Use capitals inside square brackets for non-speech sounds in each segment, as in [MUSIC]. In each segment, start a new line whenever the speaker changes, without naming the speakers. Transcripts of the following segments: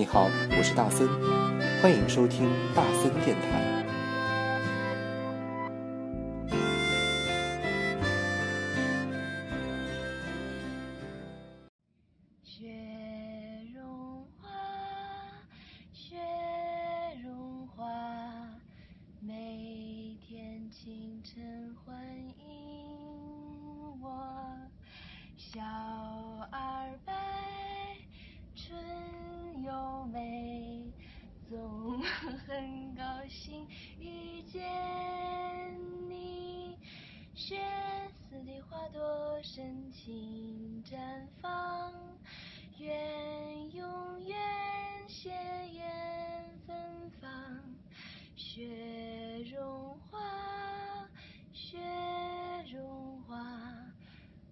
你好，我是大森，欢迎收听大森电台。
绽放，愿永远鲜艳芬芳。雪融化，雪融化，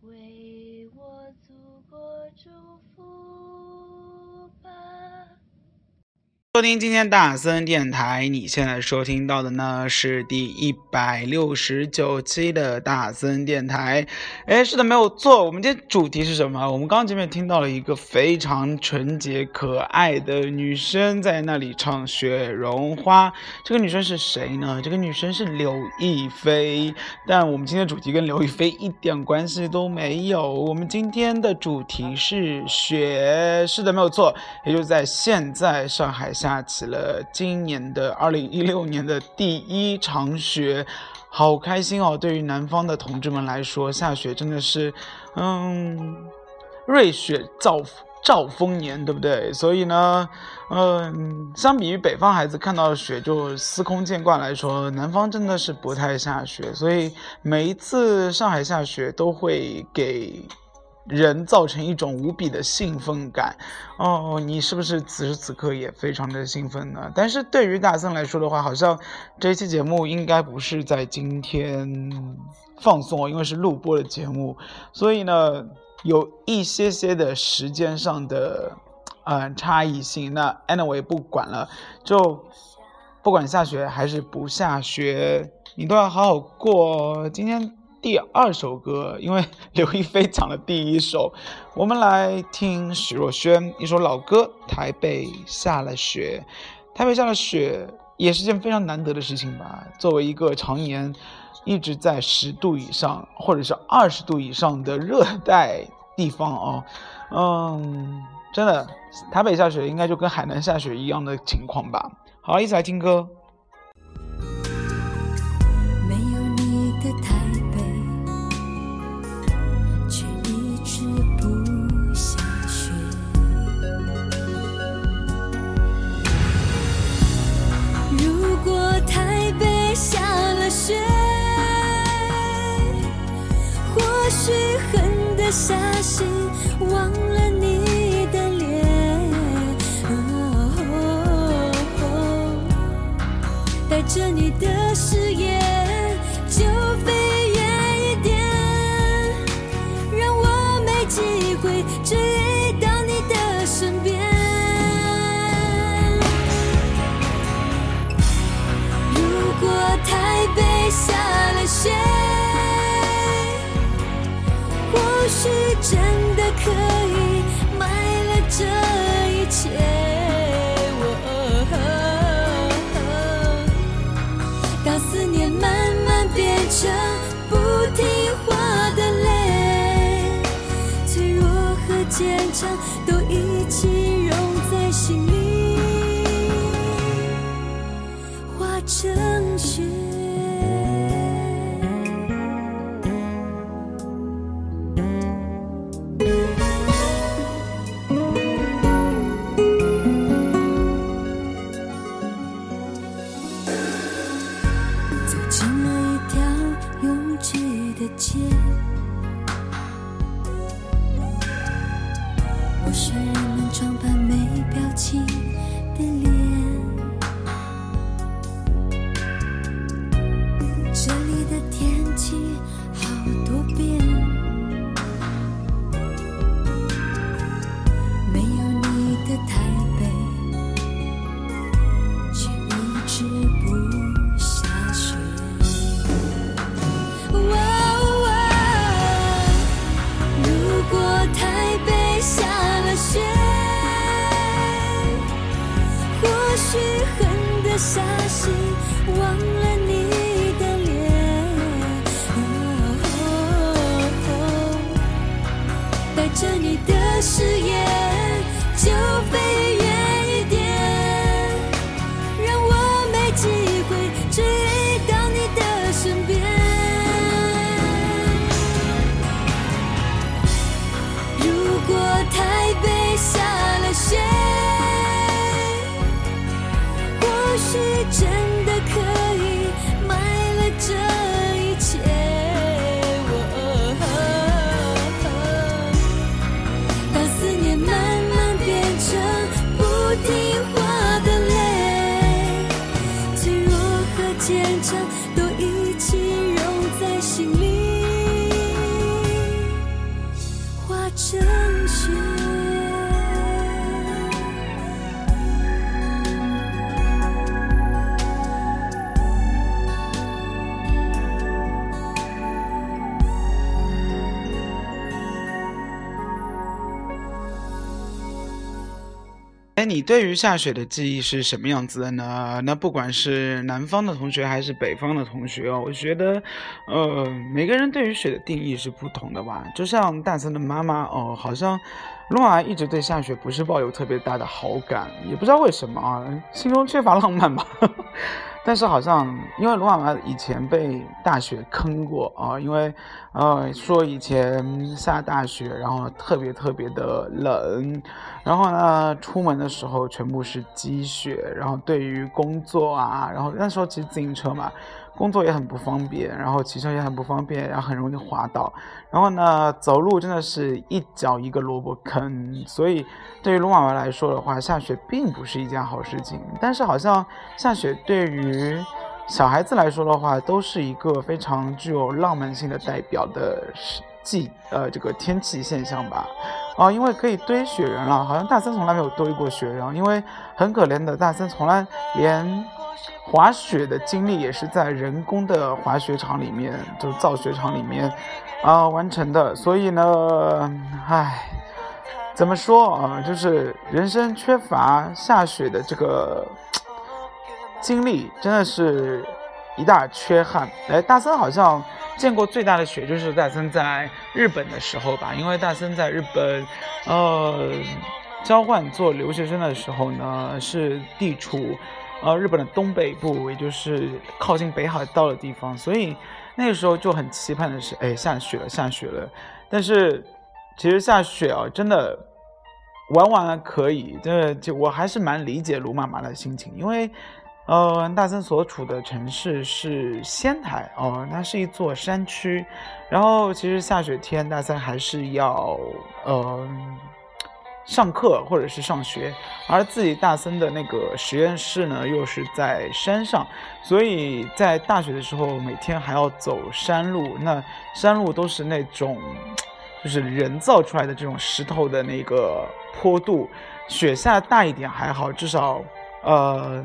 为我祖国祝福。
收听今天大森电台，你现在收听到的呢是第一百六十九期的大森电台。哎，是的，没有错。我们今天主题是什么？我们刚刚前面听到了一个非常纯洁可爱的女生在那里唱《雪绒花》。这个女生是谁呢？这个女生是刘亦菲。但我们今天主题跟刘亦菲一点关系都没有。我们今天的主题是雪。是的，没有错。也就在现在，上海下。下起了今年的二零一六年的第一场雪，好开心哦！对于南方的同志们来说，下雪真的是，嗯，瑞雪兆兆丰年，对不对？所以呢，嗯，相比于北方孩子看到雪就司空见惯来说，南方真的是不太下雪，所以每一次上海下雪都会给。人造成一种无比的兴奋感，哦，你是不是此时此刻也非常的兴奋呢？但是对于大森来说的话，好像这期节目应该不是在今天放送，因为是录播的节目，所以呢，有一些些的时间上的嗯差异性。那 anyway 不管了，就不管下雪还是不下雪，你都要好好过哦今天。第二首歌，因为刘亦菲唱了第一首，[LAUGHS] 我们来听许若萱一首老歌《台北下了雪》。台北下了雪也是件非常难得的事情吧？作为一个常年一直在十度以上或者是二十度以上的热带地方哦，嗯，真的台北下雪应该就跟海南下雪一样的情况吧？好，一起来听歌。
着你的誓言就飞远一点，让我没机会追到你的身边。如果台北下了雪。或许真的可以
哎，你对于下雪的记忆是什么样子的呢？那不管是南方的同学还是北方的同学哦，我觉得，呃，每个人对于雪的定义是不同的吧。就像大森的妈妈哦，好像露娃一直对下雪不是抱有特别大的好感，也不知道为什么啊，心中缺乏浪漫吧。但是好像因为罗妈妈以前被大雪坑过啊，因为呃说以前下大雪，然后特别特别的冷，然后呢出门的时候全部是积雪，然后对于工作啊，然后那时候骑自行车嘛，工作也很不方便，然后骑车也很不方便，然后很容易滑倒，然后呢走路真的是一脚一个萝卜坑，所以对于罗妈妈来说的话，下雪并不是一件好事情，但是好像下雪对于小孩子来说的话，都是一个非常具有浪漫性的代表的季呃这个天气现象吧。啊，因为可以堆雪人了，好像大森从来没有堆过雪人，因为很可怜的大森从来连滑雪的经历也是在人工的滑雪场里面，就是造雪场里面啊、完成的，所以呢，唉。怎么说啊？就是人生缺乏下雪的这个经历，真的是一大缺憾。哎，大森好像见过最大的雪，就是大森在日本的时候吧，因为大森在日本，呃，交换做留学生的时候呢，是地处呃日本的东北部，也就是靠近北海道的地方，所以那个时候就很期盼的是，哎，下雪了，下雪了。但是其实下雪啊，真的玩玩可以，这就我还是蛮理解卢妈妈的心情，因为，呃，大森所处的城市是仙台哦，它是一座山区，然后其实下雪天大森还是要呃上课或者是上学，而自己大森的那个实验室呢又是在山上，所以在大学的时候每天还要走山路，那山路都是那种。就是人造出来的这种石头的那个坡度，雪下大一点还好，至少呃，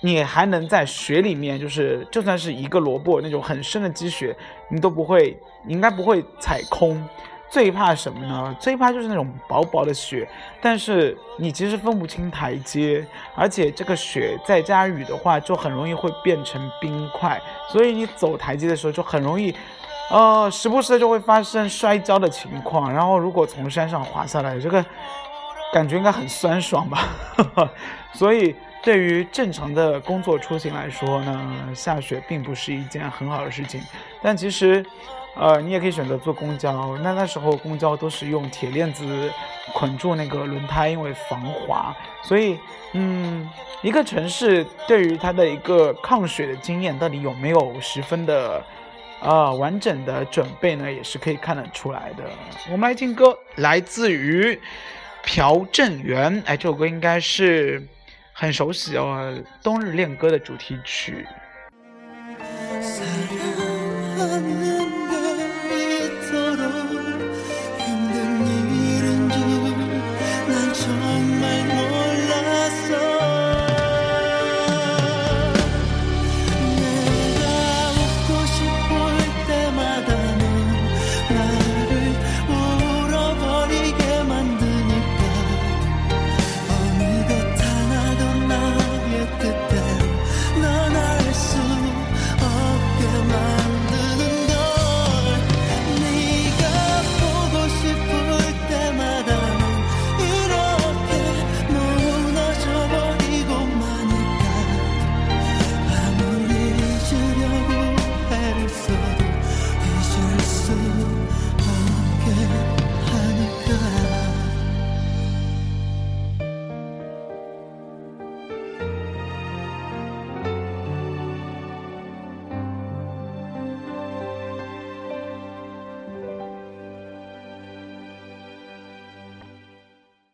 你还能在雪里面，就是就算是一个萝卜那种很深的积雪，你都不会，你应该不会踩空。最怕什么呢？最怕就是那种薄薄的雪，但是你其实分不清台阶，而且这个雪再加雨的话，就很容易会变成冰块，所以你走台阶的时候就很容易。呃，时不时的就会发生摔跤的情况，然后如果从山上滑下来，这个感觉应该很酸爽吧。[LAUGHS] 所以对于正常的工作出行来说呢，下雪并不是一件很好的事情。但其实，呃，你也可以选择坐公交。那那时候公交都是用铁链子捆住那个轮胎，因为防滑。所以，嗯，一个城市对于它的一个抗雪的经验到底有没有十分的？啊，完整的准备呢，也是可以看得出来的。我们来听歌，来自于朴正元，哎，这首歌应该是很熟悉哦，《冬日恋歌》的主题曲。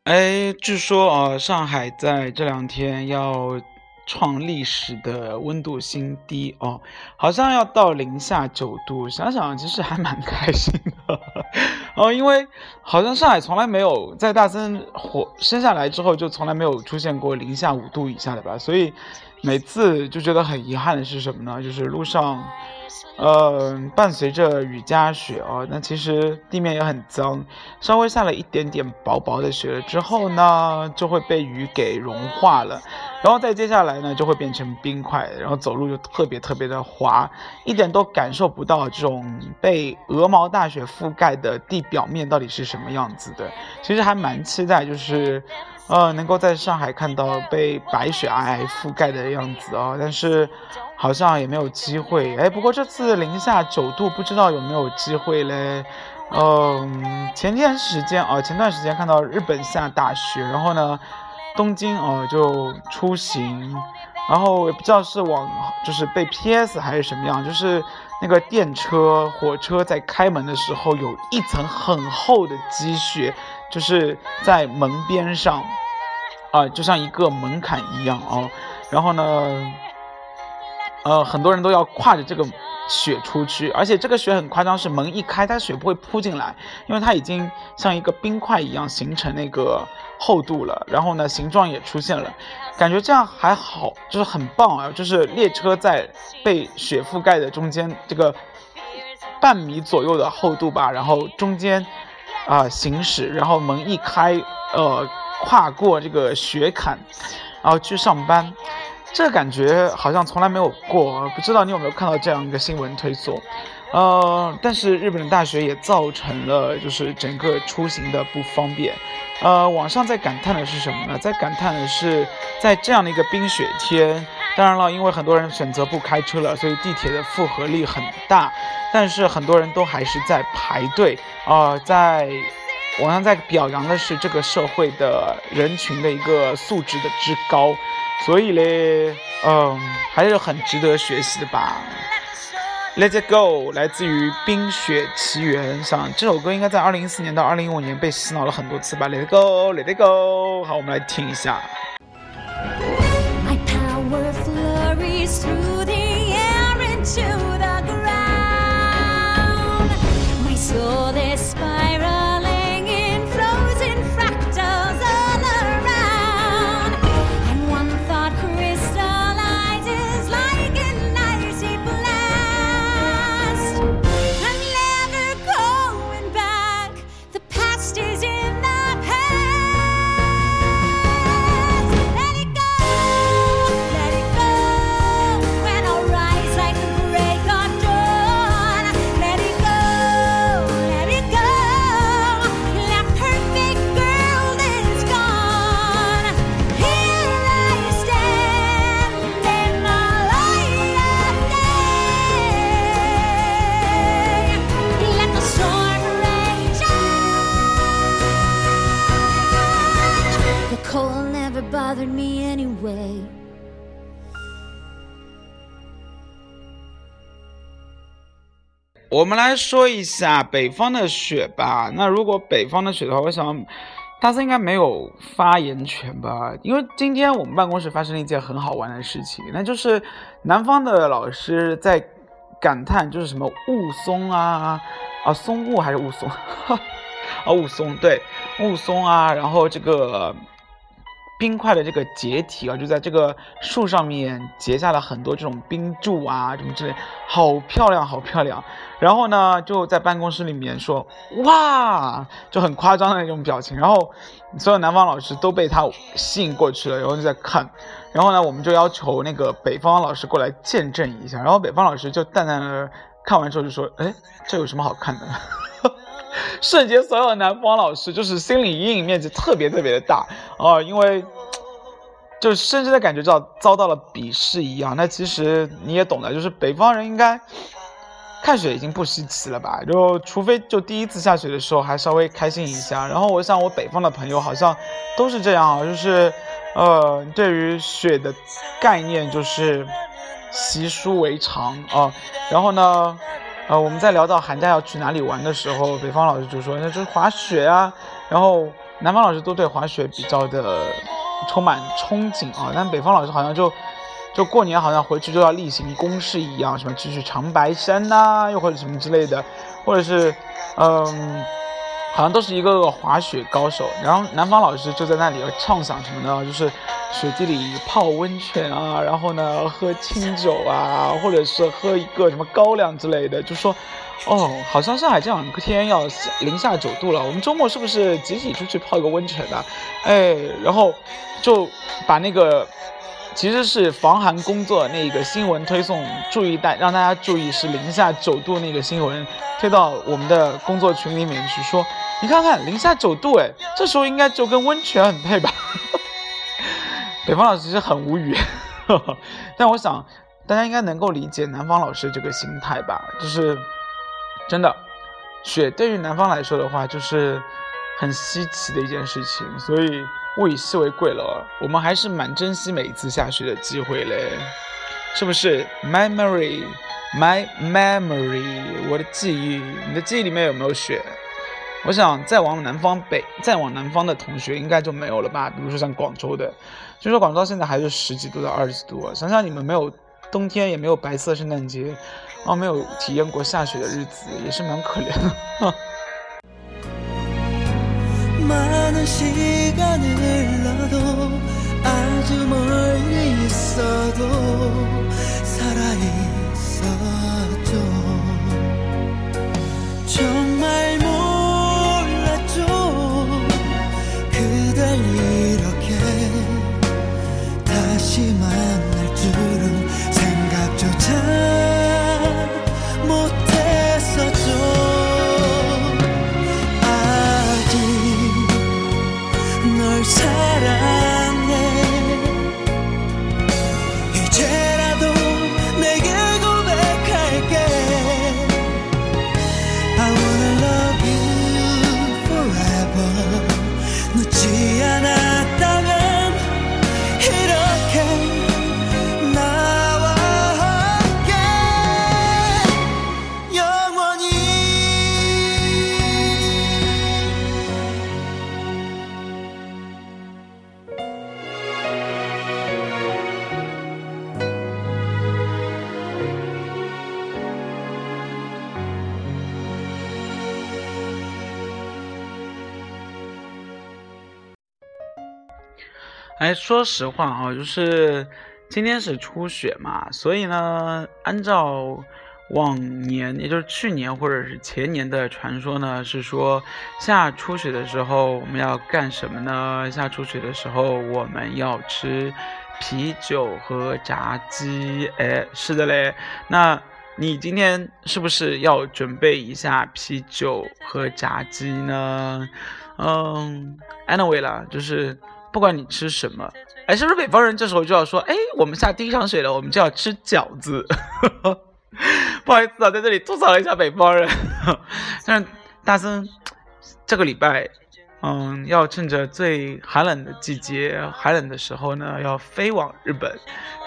哎，据说啊，上海在这两天要创历史的温度新低哦，好像要到零下九度。想想其实还蛮开心的哦，因为好像上海从来没有在大森火生下来之后就从来没有出现过零下五度以下的吧，所以每次就觉得很遗憾的是什么呢？就是路上。呃，伴随着雨夹雪哦，那其实地面也很脏，稍微下了一点点薄薄的雪了之后呢，就会被雨给融化了，然后再接下来呢，就会变成冰块，然后走路就特别特别的滑，一点都感受不到这种被鹅毛大雪覆盖的地表面到底是什么样子的。其实还蛮期待，就是呃，能够在上海看到被白雪皑皑覆盖的样子哦，但是。好像也没有机会哎，不过这次零下九度，不知道有没有机会嘞。嗯，前天时间啊，前段时间看到日本下大雪，然后呢，东京哦就出行，然后也不知道是往就是被 PS 还是什么样，就是那个电车、火车在开门的时候有一层很厚的积雪，就是在门边上，啊，就像一个门槛一样哦，然后呢。呃，很多人都要跨着这个雪出去，而且这个雪很夸张，是门一开，它雪不会扑进来，因为它已经像一个冰块一样形成那个厚度了。然后呢，形状也出现了，感觉这样还好，就是很棒啊！就是列车在被雪覆盖的中间，这个半米左右的厚度吧，然后中间啊行驶，然后门一开，呃，跨过这个雪坎，然后去上班。这感觉好像从来没有过，不知道你有没有看到这样一个新闻推送？呃，但是日本的大学也造成了就是整个出行的不方便。呃，网上在感叹的是什么呢？在感叹的是在这样的一个冰雪天，当然了，因为很多人选择不开车了，所以地铁的负荷力很大，但是很多人都还是在排队啊。在网上在表扬的是这个社会的人群的一个素质的之高。所以嘞，嗯，还是很值得学习的吧。Let it go，来自于《冰雪奇缘》。上这首歌应该在二零一四年到二零一五年被洗脑了很多次吧。Let it go，Let it go。好，我们来听一下。我们来说一下北方的雪吧。那如果北方的雪的话，我想大森应该没有发言权吧？因为今天我们办公室发生了一件很好玩的事情，那就是南方的老师在感叹，就是什么雾凇啊啊，松雾还是雾凇？[LAUGHS] 啊，雾凇对，雾凇啊，然后这个。冰块的这个结体啊，就在这个树上面结下了很多这种冰柱啊，什么之类，好漂亮，好漂亮。然后呢，就在办公室里面说，哇，就很夸张的那种表情。然后所有南方老师都被他吸引过去了，然后就在看。然后呢，我们就要求那个北方老师过来见证一下。然后北方老师就淡淡的看完之后就说，哎，这有什么好看的？[LAUGHS] 瞬间，所有南方老师就是心理阴影面积特别特别的大啊，因为就深深的感觉到遭到了鄙视一样。那其实你也懂的，就是北方人应该看雪已经不稀奇了吧？就除非就第一次下雪的时候还稍微开心一下。然后我想我北方的朋友好像都是这样啊，就是呃，对于雪的概念就是习书为常啊。然后呢？呃，我们在聊到寒假要去哪里玩的时候，北方老师就说那就是滑雪啊。然后南方老师都对滑雪比较的充满憧憬啊，但北方老师好像就就过年好像回去就要例行公事一样，什么去去长白山呐、又或者什么之类的，或者是嗯。好像都是一个个滑雪高手，然后南方老师就在那里畅想什么呢？就是雪地里泡温泉啊，然后呢喝清酒啊，或者是喝一个什么高粱之类的。就说，哦，好像上海这两天要零下九度了，我们周末是不是集体出去泡一个温泉啊？哎，然后就把那个其实是防寒工作那个新闻推送，注意大让大家注意是零下九度那个新闻推到我们的工作群里面去说。你看看零下九度，哎，这时候应该就跟温泉很配吧？[LAUGHS] 北方老师其实很无语，但我想大家应该能够理解南方老师这个心态吧？就是真的，雪对于南方来说的话，就是很稀奇的一件事情，所以物以稀为贵了。我们还是蛮珍惜每一次下雪的机会嘞，是不是？Memory，my memory，我的记忆，你的记忆里面有没有雪？我想再往南方北，再往南方的同学应该就没有了吧？比如说像广州的，据说广州现在还是十几度到二十几度。想想你们没有冬天，也没有白色圣诞节，啊，没有体验过下雪的日子，也是蛮可怜的。
많은 시간을 흘러도 아주 멀리 있어도 살아있
哎，说实话啊，就是今天是初雪嘛，所以呢，按照往年，也就是去年或者是前年的传说呢，是说下初雪的时候我们要干什么呢？下初雪的时候我们要吃啤酒和炸鸡。哎，是的嘞，那你今天是不是要准备一下啤酒和炸鸡呢？嗯，anyway 啦，就是。不管你吃什么，哎，是不是北方人这时候就要说，哎，我们下第一场雪了，我们就要吃饺子。[LAUGHS] 不好意思啊，在这里吐槽了一下北方人。[LAUGHS] 但是大森这个礼拜，嗯，要趁着最寒冷的季节，寒冷的时候呢，要飞往日本，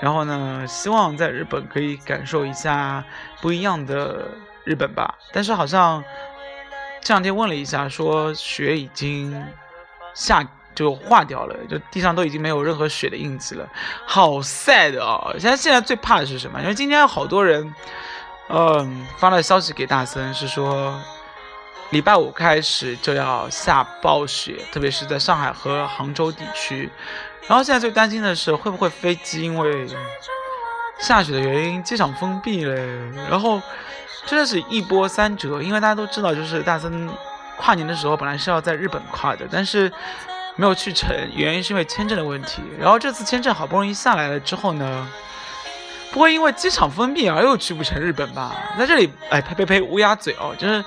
然后呢，希望在日本可以感受一下不一样的日本吧。但是好像这两天问了一下，说雪已经下。就化掉了，就地上都已经没有任何雪的印记了，好 sad 啊！现在现在最怕的是什么？因为今天好多人，嗯，发了消息给大森，是说礼拜五开始就要下暴雪，特别是在上海和杭州地区。然后现在最担心的是会不会飞机因为下雪的原因机场封闭嘞？然后真的是一波三折，因为大家都知道，就是大森跨年的时候本来是要在日本跨的，但是。没有去成，原因是因为签证的问题。然后这次签证好不容易下来了之后呢，不会因为机场封闭而又去不成日本吧？在这里，哎，呸呸呸，乌鸦嘴哦，就是，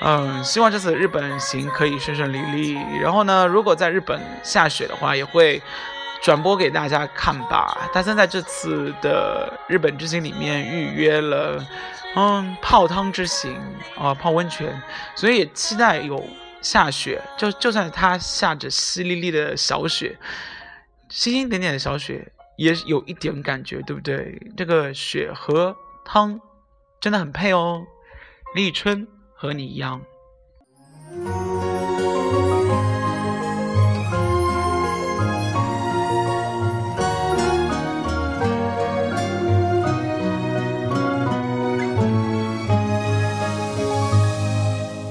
嗯，希望这次日本行可以顺顺利利。然后呢，如果在日本下雪的话，也会转播给大家看吧。大森在这次的日本之行里面预约了，嗯，泡汤之行啊，泡温泉，所以也期待有。下雪，就就算它下着淅沥沥的小雪，星星点点的小雪，也有一点感觉，对不对？这个雪和汤真的很配哦。立春和你一样。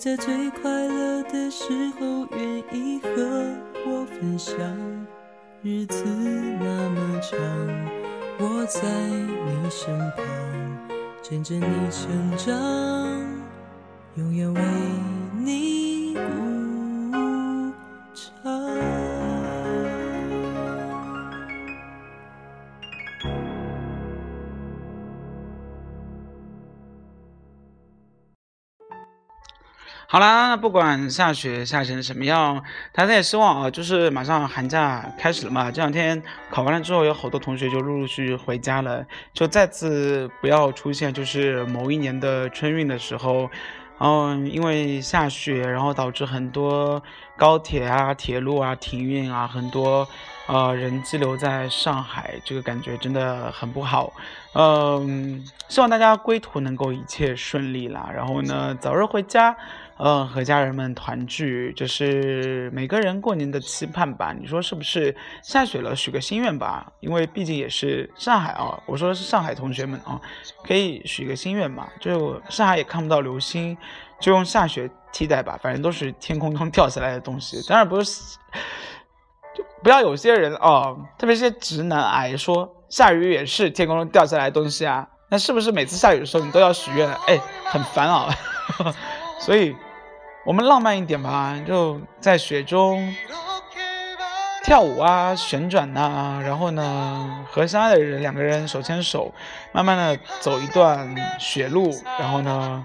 在最快乐的时候愿意和我分享？日子那么长，我在你身旁，见证你成长，永远为你
好啦，不管下雪下成什么样，大家也希望啊，就是马上寒假开始了嘛。这两天考完了之后，有好多同学就陆陆续续回家了，就再次不要出现就是某一年的春运的时候，嗯，因为下雪，然后导致很多高铁啊、铁路啊停运啊，很多呃人滞留在上海，这个感觉真的很不好。嗯，希望大家归途能够一切顺利啦，然后呢，早日回家。嗯，和家人们团聚，这是每个人过年的期盼吧？你说是不是？下雪了，许个心愿吧，因为毕竟也是上海啊。我说的是上海同学们啊，可以许个心愿嘛。就上海也看不到流星，就用下雪替代吧，反正都是天空中 [LAUGHS] 掉下来的东西。当然不是，就不要有些人哦，特别是直男癌说下雨也是天空中掉下来的东西啊。那是不是每次下雨的时候你都要许愿？哎，很烦啊。[LAUGHS] 所以。我们浪漫一点吧，就在雪中跳舞啊，旋转呐、然后呢，和相爱的人两个人手牵手，慢慢的走一段雪路，然后呢，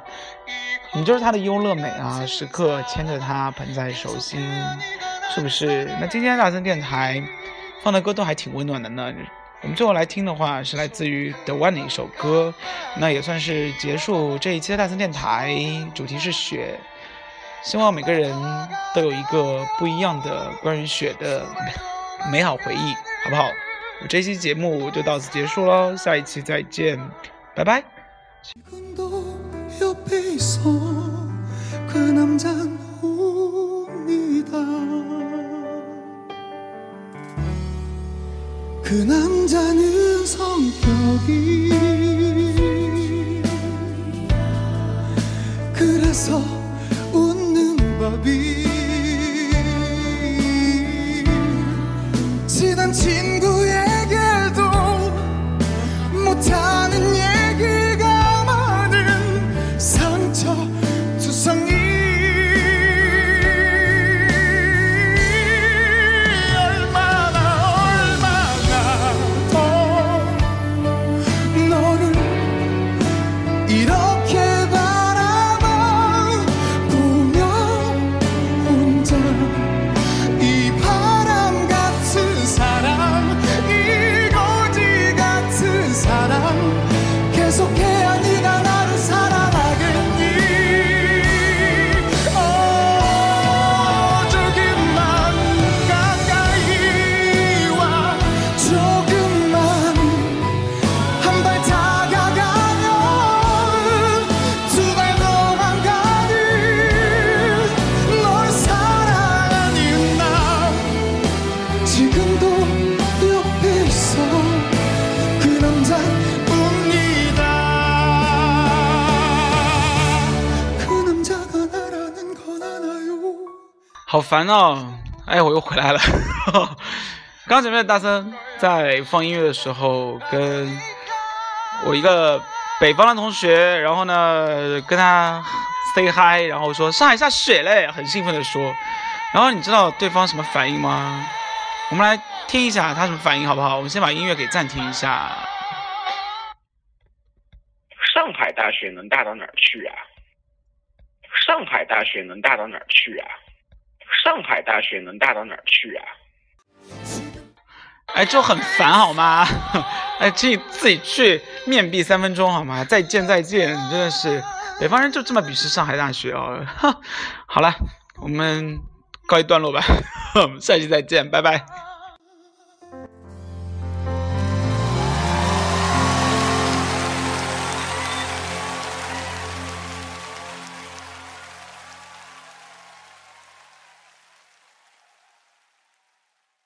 你就是他的优乐美啊，时刻牵着他捧在手心，是不是？那今天大森电台放的歌都还挺温暖的呢。我们最后来听的话是来自于 The One 的一首歌，那也算是结束这一期的大森电台，主题是雪。希望每个人都有一个不一样的关于雪的美好回忆，好不好？我这期节目就到此结束喽，下一期再见，拜拜。
지금도 옆에 있어 그 남잔 옵니다 그 남자는 성격이 be 지난 친구
烦哦！哎，我又回来了。[LAUGHS] 刚前面大森在放音乐的时候，跟我一个北方的同学，然后呢跟他 say hi，然后说上海下雪嘞，很兴奋的说。然后你知道对方什么反应吗？我们来听一下他什么反应好不好？我们先把音乐给暂停一下。
上海大学能大到哪儿去啊？上海大学能大到哪儿去啊？上海大学能大到哪儿去啊？
哎，就很烦好吗？[LAUGHS] 哎，自己自己去面壁三分钟好吗？再见再见，真的是北方人就这么鄙视上海大学哦。[LAUGHS] 好了，我们告一段落吧，[LAUGHS] 我们下期再见，拜拜。